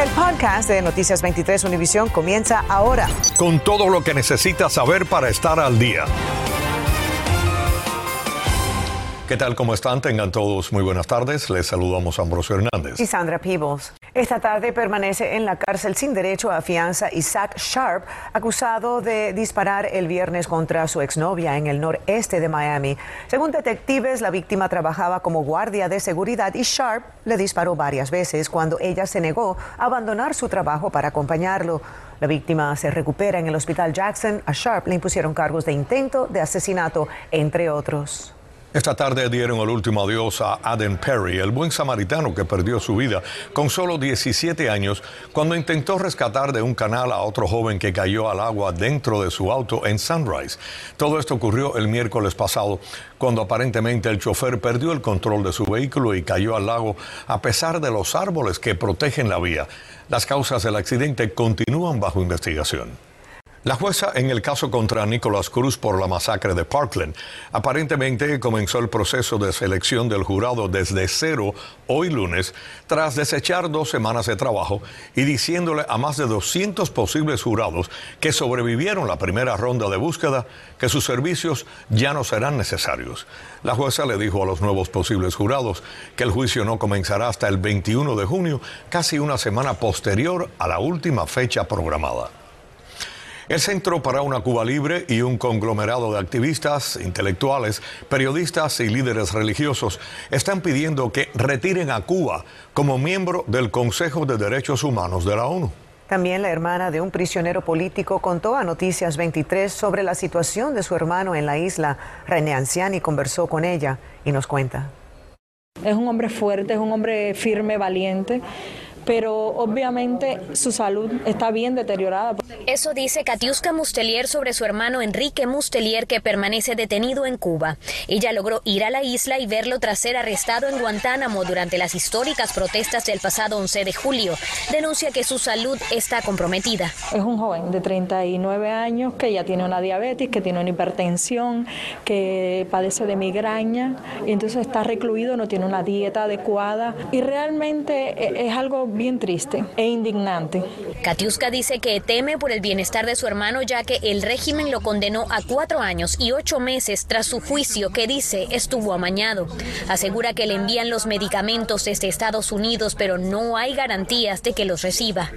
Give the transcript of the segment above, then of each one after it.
El podcast de Noticias 23 Univisión comienza ahora. Con todo lo que necesitas saber para estar al día. ¿Qué tal? ¿Cómo están? Tengan todos muy buenas tardes. Les saludamos Ambrosio Hernández. Y Sandra Peebles. Esta tarde permanece en la cárcel sin derecho a fianza Isaac Sharp, acusado de disparar el viernes contra su exnovia en el noreste de Miami. Según detectives, la víctima trabajaba como guardia de seguridad y Sharp le disparó varias veces cuando ella se negó a abandonar su trabajo para acompañarlo. La víctima se recupera en el hospital Jackson. A Sharp le impusieron cargos de intento de asesinato, entre otros. Esta tarde dieron el último adiós a Aden Perry, el buen samaritano que perdió su vida con solo 17 años cuando intentó rescatar de un canal a otro joven que cayó al agua dentro de su auto en Sunrise. Todo esto ocurrió el miércoles pasado cuando aparentemente el chofer perdió el control de su vehículo y cayó al lago a pesar de los árboles que protegen la vía. Las causas del accidente continúan bajo investigación. La jueza en el caso contra Nicolás Cruz por la masacre de Parkland aparentemente comenzó el proceso de selección del jurado desde cero hoy lunes tras desechar dos semanas de trabajo y diciéndole a más de 200 posibles jurados que sobrevivieron la primera ronda de búsqueda que sus servicios ya no serán necesarios. La jueza le dijo a los nuevos posibles jurados que el juicio no comenzará hasta el 21 de junio, casi una semana posterior a la última fecha programada. El Centro para una Cuba Libre y un conglomerado de activistas, intelectuales, periodistas y líderes religiosos están pidiendo que retiren a Cuba como miembro del Consejo de Derechos Humanos de la ONU. También la hermana de un prisionero político contó a Noticias 23 sobre la situación de su hermano en la isla. René Anciani conversó con ella y nos cuenta. Es un hombre fuerte, es un hombre firme, valiente pero obviamente su salud está bien deteriorada. Eso dice Katiuska Mustelier sobre su hermano Enrique Mustelier que permanece detenido en Cuba. Ella logró ir a la isla y verlo tras ser arrestado en Guantánamo durante las históricas protestas del pasado 11 de julio. Denuncia que su salud está comprometida. Es un joven de 39 años que ya tiene una diabetes, que tiene una hipertensión, que padece de migraña y entonces está recluido, no tiene una dieta adecuada y realmente es algo bien triste e indignante. Katiuska dice que teme por el bienestar de su hermano ya que el régimen lo condenó a cuatro años y ocho meses tras su juicio que dice estuvo amañado. Asegura que le envían los medicamentos desde Estados Unidos pero no hay garantías de que los reciba.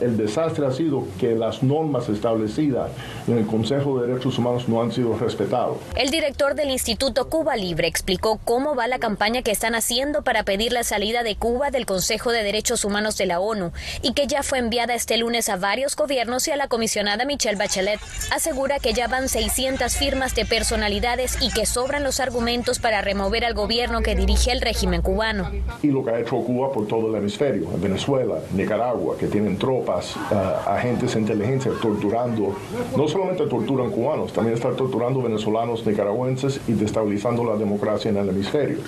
el desastre ha sido que las normas establecidas en el Consejo de Derechos Humanos no han sido respetadas. El director del Instituto Cuba Libre explicó cómo va la campaña que están haciendo para pedir la salida de Cuba del Consejo de Derechos Humanos Humanos de la ONU y que ya fue enviada este lunes a varios gobiernos y a la comisionada Michelle Bachelet. Asegura que ya van 600 firmas de personalidades y que sobran los argumentos para remover al gobierno que dirige el régimen cubano. Y lo que ha hecho Cuba por todo el hemisferio, en Venezuela, Nicaragua, que tienen tropas, uh, agentes de inteligencia torturando, no solamente torturan cubanos, también están torturando venezolanos, nicaragüenses y destabilizando la democracia en el hemisferio.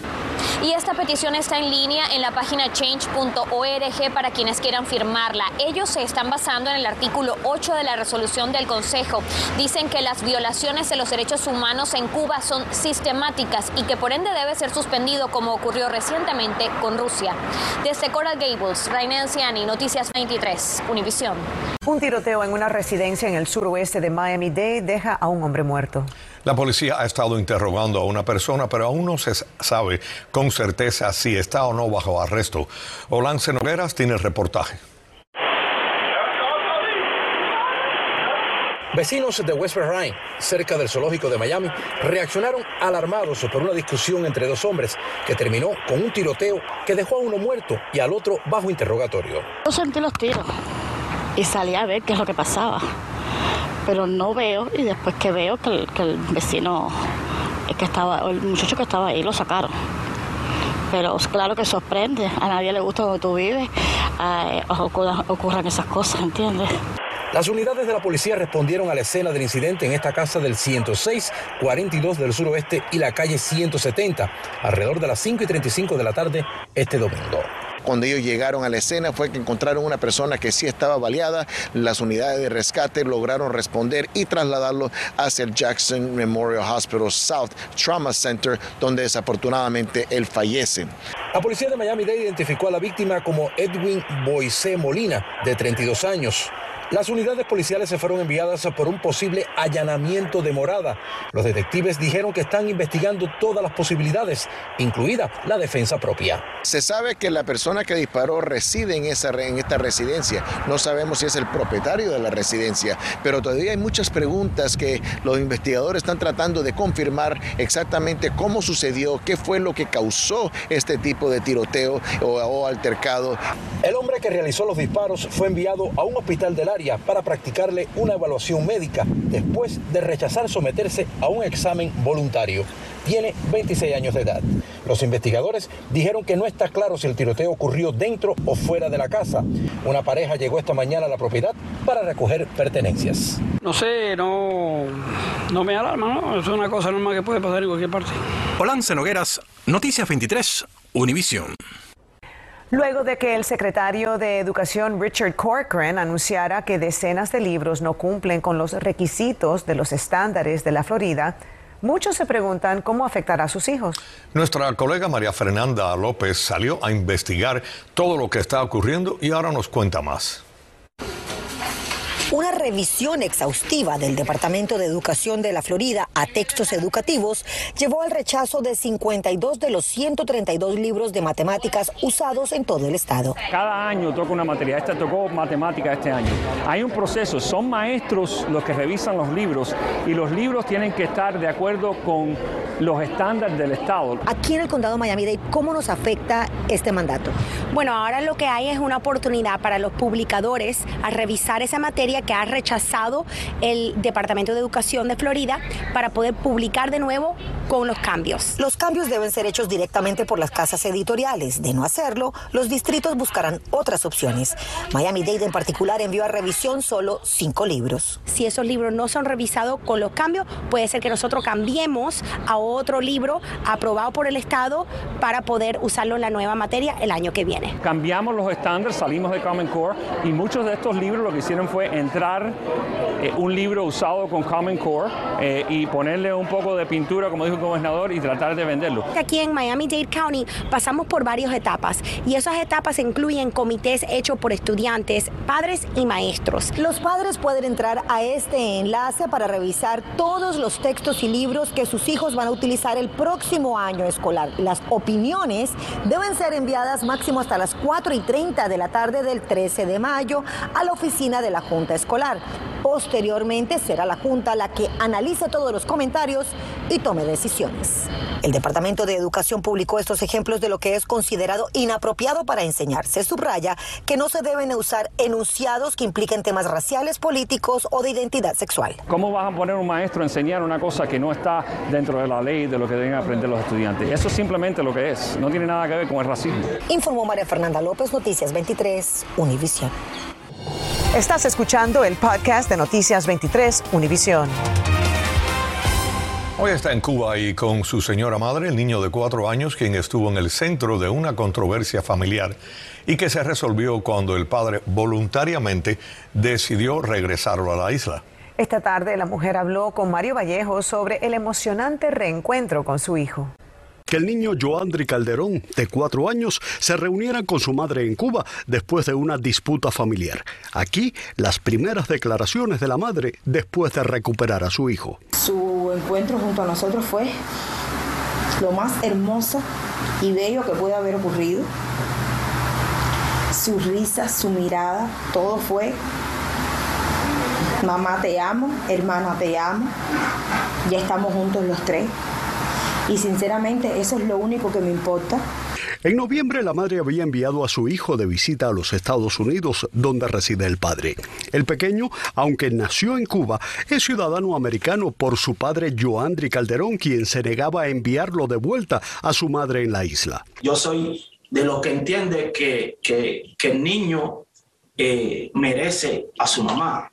Y esta petición está en línea en la página change.org para quienes quieran firmarla. Ellos se están basando en el artículo 8 de la resolución del Consejo. Dicen que las violaciones de los derechos humanos en Cuba son sistemáticas y que por ende debe ser suspendido como ocurrió recientemente con Rusia. Desde Coral Gables, Rainer Anciani, Noticias 23, Univisión. Un tiroteo en una residencia en el suroeste de Miami-Dade deja a un hombre muerto. La policía ha estado interrogando a una persona, pero aún no se sabe con certeza si está o no bajo arresto. Olance Nogueras tiene el reportaje. Vecinos de West Virginia, cerca del zoológico de Miami, reaccionaron alarmados por una discusión entre dos hombres que terminó con un tiroteo que dejó a uno muerto y al otro bajo interrogatorio. Yo sentí los tiros y salí a ver qué es lo que pasaba pero no veo y después que veo que el, vecino que estaba, el muchacho que estaba ahí lo sacaron. Pero claro que sorprende, a nadie le gusta donde tú vives, eh, ocurran, esas cosas, ¿entiendes? Las unidades de la policía respondieron a la escena del incidente en esta casa del 106, 42 del suroeste y la calle 170, alrededor de las 5 y 35 de la tarde este domingo. Cuando ellos llegaron a la escena fue que encontraron una persona que sí estaba baleada. Las unidades de rescate lograron responder y trasladarlo hacia el Jackson Memorial Hospital South Trauma Center, donde desafortunadamente él fallece. La policía de Miami-Dade identificó a la víctima como Edwin Boise Molina, de 32 años. Las unidades policiales se fueron enviadas por un posible allanamiento de morada. Los detectives dijeron que están investigando todas las posibilidades, incluida la defensa propia. Se sabe que la persona que disparó reside en, esa, en esta residencia. No sabemos si es el propietario de la residencia, pero todavía hay muchas preguntas que los investigadores están tratando de confirmar exactamente cómo sucedió, qué fue lo que causó este tipo de tiroteo o, o altercado. El hombre que realizó los disparos fue enviado a un hospital del área para practicarle una evaluación médica después de rechazar someterse a un examen voluntario. Tiene 26 años de edad. Los investigadores dijeron que no está claro si el tiroteo ocurrió dentro o fuera de la casa. Una pareja llegó esta mañana a la propiedad para recoger pertenencias. No sé, no, no me alarma, ¿no? Es una cosa normal que puede pasar en cualquier parte. Olance Nogueras, Noticias 23, Univisión. Luego de que el secretario de Educación Richard Corcoran anunciara que decenas de libros no cumplen con los requisitos de los estándares de la Florida, muchos se preguntan cómo afectará a sus hijos. Nuestra colega María Fernanda López salió a investigar todo lo que está ocurriendo y ahora nos cuenta más. Una revisión exhaustiva del Departamento de Educación de la Florida a textos educativos llevó al rechazo de 52 de los 132 libros de matemáticas usados en todo el estado. Cada año toca una materia, esta tocó matemática este año. Hay un proceso, son maestros los que revisan los libros y los libros tienen que estar de acuerdo con los estándares del estado. Aquí en el condado de Miami-Dade, ¿cómo nos afecta este mandato? Bueno, ahora lo que hay es una oportunidad para los publicadores a revisar esa materia que ha rechazado el Departamento de Educación de Florida para poder publicar de nuevo con los cambios. Los cambios deben ser hechos directamente por las casas editoriales. De no hacerlo, los distritos buscarán otras opciones. Miami-Dade en particular envió a revisión solo cinco libros. Si esos libros no son revisados con los cambios, puede ser que nosotros cambiemos a otro libro aprobado por el Estado para poder usarlo en la nueva materia el año que viene. Cambiamos los estándares, salimos de Common Core y muchos de estos libros lo que hicieron fue entrar eh, un libro usado con Common Core eh, y ponerle un poco de pintura, como dijo el gobernador, y tratar de venderlo. Aquí en Miami-Dade County pasamos por varias etapas y esas etapas incluyen comités hechos por estudiantes, padres y maestros. Los padres pueden entrar a este enlace para revisar todos los textos y libros que sus hijos van a utilizar el próximo año escolar. Las opiniones deben ser enviadas máximo hasta las 4 y 30 de la tarde del 13 de mayo a la oficina de la Junta Escolar. Posteriormente será la Junta la que analice todos los comentarios y tome decisiones. El Departamento de Educación publicó estos ejemplos de lo que es considerado inapropiado para enseñar. Se subraya que no se deben usar enunciados que impliquen temas raciales, políticos o de identidad sexual. ¿Cómo vas a poner un maestro a enseñar una cosa que no está dentro de la ley de lo que deben aprender los estudiantes? Eso es simplemente lo que es. No tiene nada que ver con el racismo. Informó María Fernanda López, Noticias 23, Univisión. Estás escuchando el podcast de Noticias 23, Univisión. Hoy está en Cuba y con su señora madre, el niño de cuatro años, quien estuvo en el centro de una controversia familiar y que se resolvió cuando el padre voluntariamente decidió regresarlo a la isla. Esta tarde la mujer habló con Mario Vallejo sobre el emocionante reencuentro con su hijo que el niño Joandri Calderón, de cuatro años, se reuniera con su madre en Cuba después de una disputa familiar. Aquí, las primeras declaraciones de la madre después de recuperar a su hijo. Su encuentro junto a nosotros fue lo más hermoso y bello que puede haber ocurrido. Su risa, su mirada, todo fue mamá te amo, hermana te amo, ya estamos juntos los tres y sinceramente eso es lo único que me importa. En noviembre la madre había enviado a su hijo de visita a los Estados Unidos, donde reside el padre. El pequeño, aunque nació en Cuba, es ciudadano americano por su padre Joandri Calderón, quien se negaba a enviarlo de vuelta a su madre en la isla. Yo soy de los que entiende que, que, el niño eh, merece a su mamá,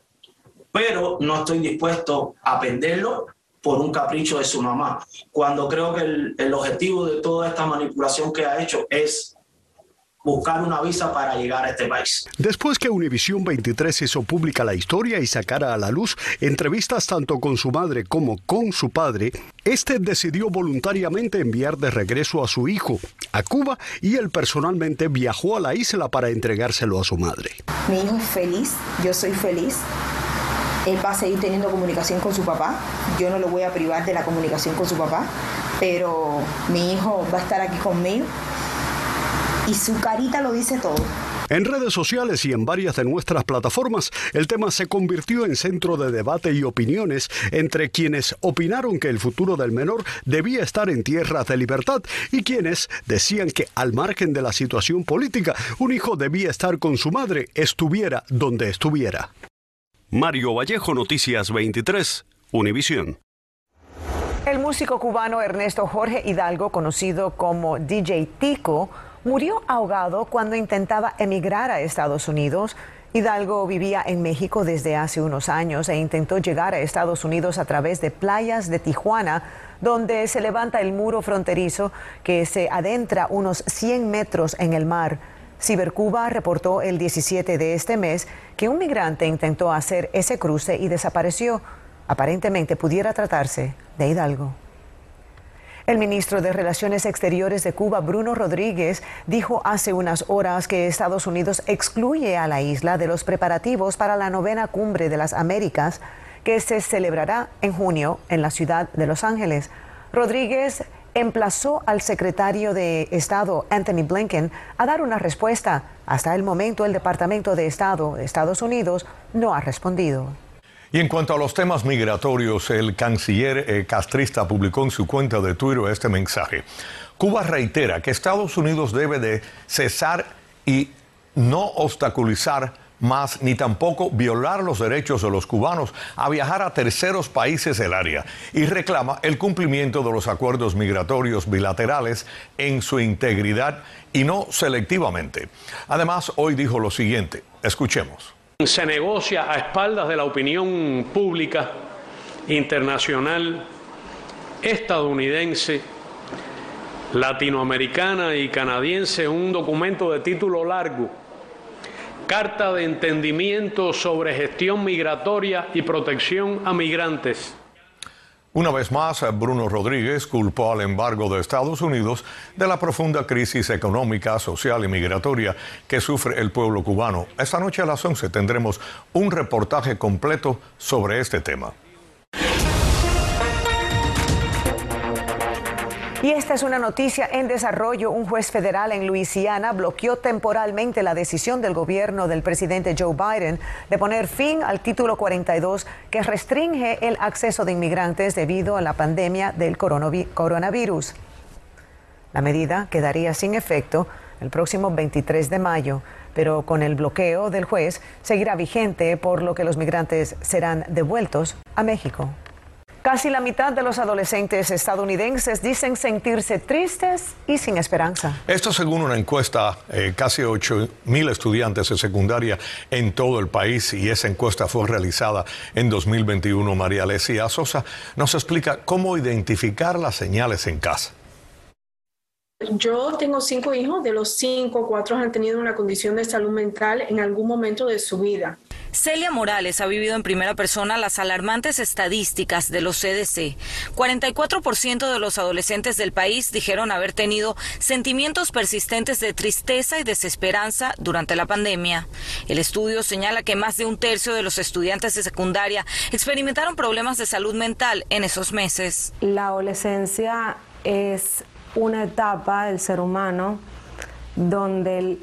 pero no estoy dispuesto a venderlo por un capricho de su mamá, cuando creo que el, objetivo de toda esta manipulación que ha hecho es buscar una visa para llegar a este país. Después que Univisión 23 hizo pública la historia y sacara a la luz entrevistas tanto con su madre como con su padre, este decidió voluntariamente enviar de regreso a su hijo a Cuba y él personalmente viajó a la isla para entregárselo a su madre. Mi hijo es feliz, yo soy feliz. Él va a seguir teniendo comunicación con su papá. Yo no lo voy a privar de la comunicación con su papá, pero mi hijo va a estar aquí conmigo y su carita lo dice todo. En redes sociales y en varias de nuestras plataformas, el tema se convirtió en centro de debate y opiniones entre quienes opinaron que el futuro del menor debía estar en tierras de libertad y quienes decían que al margen de la situación política, un hijo debía estar con su madre, estuviera donde estuviera. Mario Vallejo, Noticias 23, Univisión. El músico cubano Ernesto Jorge Hidalgo, conocido como DJ Tico, murió ahogado cuando intentaba emigrar a Estados Unidos. Hidalgo vivía en México desde hace unos años e intentó llegar a Estados Unidos a través de playas de Tijuana, donde se levanta el muro fronterizo que se adentra unos 100 metros en el mar. Cibercuba reportó el 17 de este mes que un migrante intentó hacer ese cruce y desapareció. Aparentemente pudiera tratarse de Hidalgo. El ministro de Relaciones Exteriores de Cuba, Bruno Rodríguez, dijo hace unas horas que Estados Unidos excluye a la isla de los preparativos para la novena cumbre de las Américas que se celebrará en junio en la ciudad de Los Ángeles. Rodríguez emplazó al secretario de Estado, Anthony Blinken, a dar una respuesta. Hasta el momento, el Departamento de Estado de Estados Unidos no ha respondido. Y en cuanto a los temas migratorios, el canciller eh, castrista publicó en su cuenta de Twitter este mensaje. Cuba reitera que Estados Unidos debe de cesar y no obstaculizar más ni tampoco violar los derechos de los cubanos a viajar a terceros países del área y reclama el cumplimiento de los acuerdos migratorios bilaterales en su integridad y no selectivamente. Además, hoy dijo lo siguiente, escuchemos se negocia a espaldas de la opinión pública internacional, estadounidense, latinoamericana y canadiense un documento de título largo, Carta de Entendimiento sobre Gestión Migratoria y Protección a Migrantes una vez más, Bruno Rodríguez culpó al embargo de Estados Unidos de la profunda crisis económica, social y migratoria que sufre el pueblo cubano. Esta noche a las 11 tendremos un reportaje completo sobre este tema. Y esta es una noticia en desarrollo. Un juez federal en Luisiana bloqueó temporalmente la decisión del gobierno del presidente Joe Biden de poner fin al título 42 que restringe el acceso de inmigrantes debido a la pandemia del coronavirus. La medida quedaría sin efecto el próximo 23 de mayo, pero con el bloqueo del juez seguirá vigente por lo que los migrantes serán devueltos a México. Casi la mitad de los adolescentes estadounidenses dicen sentirse tristes y sin esperanza. Esto según una encuesta, eh, casi 8 mil estudiantes de secundaria en todo el país y esa encuesta fue realizada en 2021. María Alesia Sosa nos explica cómo identificar las señales en casa. Yo tengo cinco hijos, de los cinco, cuatro han tenido una condición de salud mental en algún momento de su vida. Celia Morales ha vivido en primera persona las alarmantes estadísticas de los CDC. 44% de los adolescentes del país dijeron haber tenido sentimientos persistentes de tristeza y desesperanza durante la pandemia. El estudio señala que más de un tercio de los estudiantes de secundaria experimentaron problemas de salud mental en esos meses. La adolescencia es una etapa del ser humano donde el,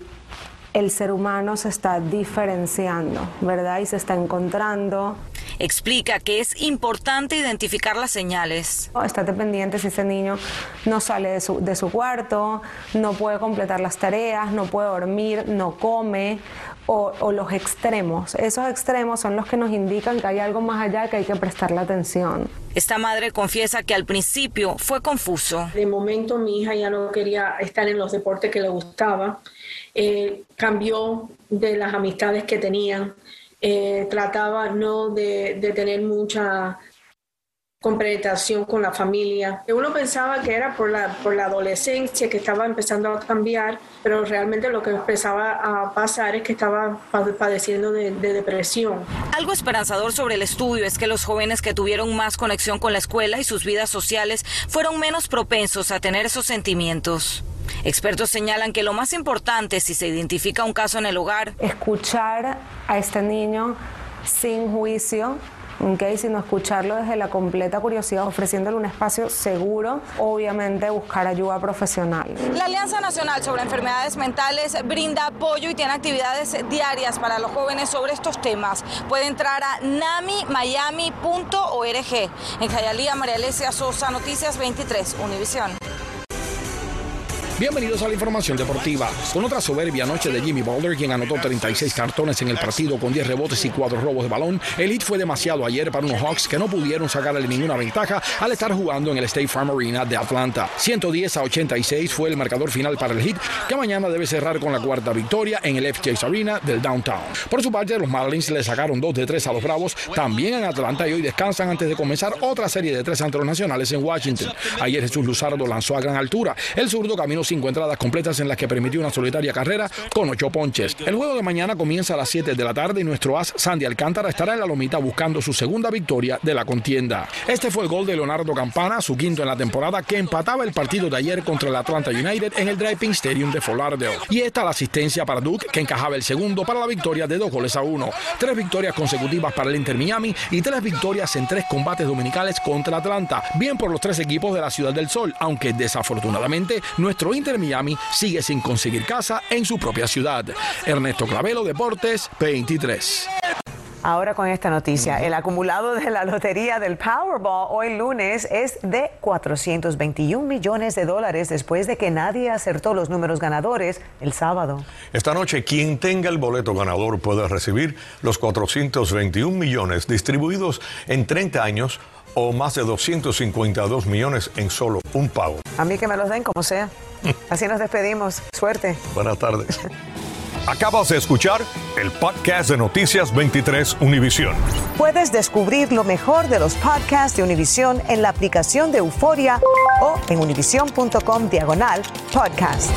ser humano se está diferenciando, ¿verdad? Y se está encontrando. Explica que es importante identificar las señales. Estate pendiente si ese niño no sale de su, de su cuarto, no puede completar las tareas, no puede dormir, no come o, los extremos. Esos extremos son los que nos indican que hay algo más allá que hay que prestarle atención. Esta madre confiesa que al principio fue confuso. De momento mi hija ya no quería estar en los deportes que le gustaba. Eh, cambió de las amistades que tenían. Eh, trataba no de, de tener mucha con penetración con la familia. Uno pensaba que era por la, por la adolescencia que estaba empezando a cambiar, pero realmente lo que empezaba a pasar es que estaba padeciendo de, de depresión. Algo esperanzador sobre el estudio es que los jóvenes que tuvieron más conexión con la escuela y sus vidas sociales fueron menos propensos a tener esos sentimientos. Expertos señalan que lo más importante si se identifica un caso en el hogar, escuchar a este niño sin juicio, Okay, sino escucharlo desde la completa curiosidad, ofreciéndole un espacio seguro, obviamente buscar ayuda profesional. La Alianza Nacional sobre Enfermedades Mentales brinda apoyo y tiene actividades diarias para los jóvenes sobre estos temas. Puede entrar a namimiami.org. En Jayalía, María Alesia Sosa, Noticias 23, Univisión. Bienvenidos a la información deportiva. Con otra soberbia noche de Jimmy Butler, quien anotó 36 cartones en el partido con 10 rebotes y 4 robos de balón, el hit fue demasiado ayer para unos Hawks que no pudieron sacarle ninguna ventaja al estar jugando en el State Farm Arena de Atlanta. 110 a 86 fue el marcador final para el hit, que mañana debe cerrar con la cuarta victoria en el FJ's Arena del Downtown. Por su parte, los Marlins le sacaron 2 de 3 a los Bravos, también en Atlanta, y hoy descansan antes de comenzar otra serie de tres ante los nacionales en Washington. Ayer Jesús Luzardo lanzó a gran altura. El zurdo caminó cinco entradas completas en las que permitió una solitaria carrera con ocho ponches. El juego de mañana comienza a las 7 de la tarde y nuestro as Sandy Alcántara estará en la lomita buscando su segunda victoria de la contienda. Este fue el gol de Leonardo Campana, su quinto en la temporada, que empataba el partido de ayer contra el Atlanta United en el Driving Stadium de Lauderdale. Y esta la asistencia para Duke, que encajaba el segundo para la victoria de dos goles a uno. Tres victorias consecutivas para el Inter Miami y tres victorias en tres combates dominicales contra Atlanta. Bien por los tres equipos de la Ciudad del Sol, aunque desafortunadamente nuestro Inter Miami sigue sin conseguir casa en su propia ciudad. Ernesto Clavelo, Deportes 23. Ahora con esta noticia, el acumulado de la lotería del Powerball hoy lunes es de 421 millones de dólares después de que nadie acertó los números ganadores el sábado. Esta noche quien tenga el boleto ganador puede recibir los 421 millones distribuidos en 30 años o más de 252 millones en solo un pago. A mí que me los den como sea. Así nos despedimos. Suerte. Buenas tardes. Acabas de escuchar el podcast de Noticias 23 Univisión. Puedes descubrir lo mejor de los podcasts de Univisión en la aplicación de Euforia o en univision.com diagonal podcasts.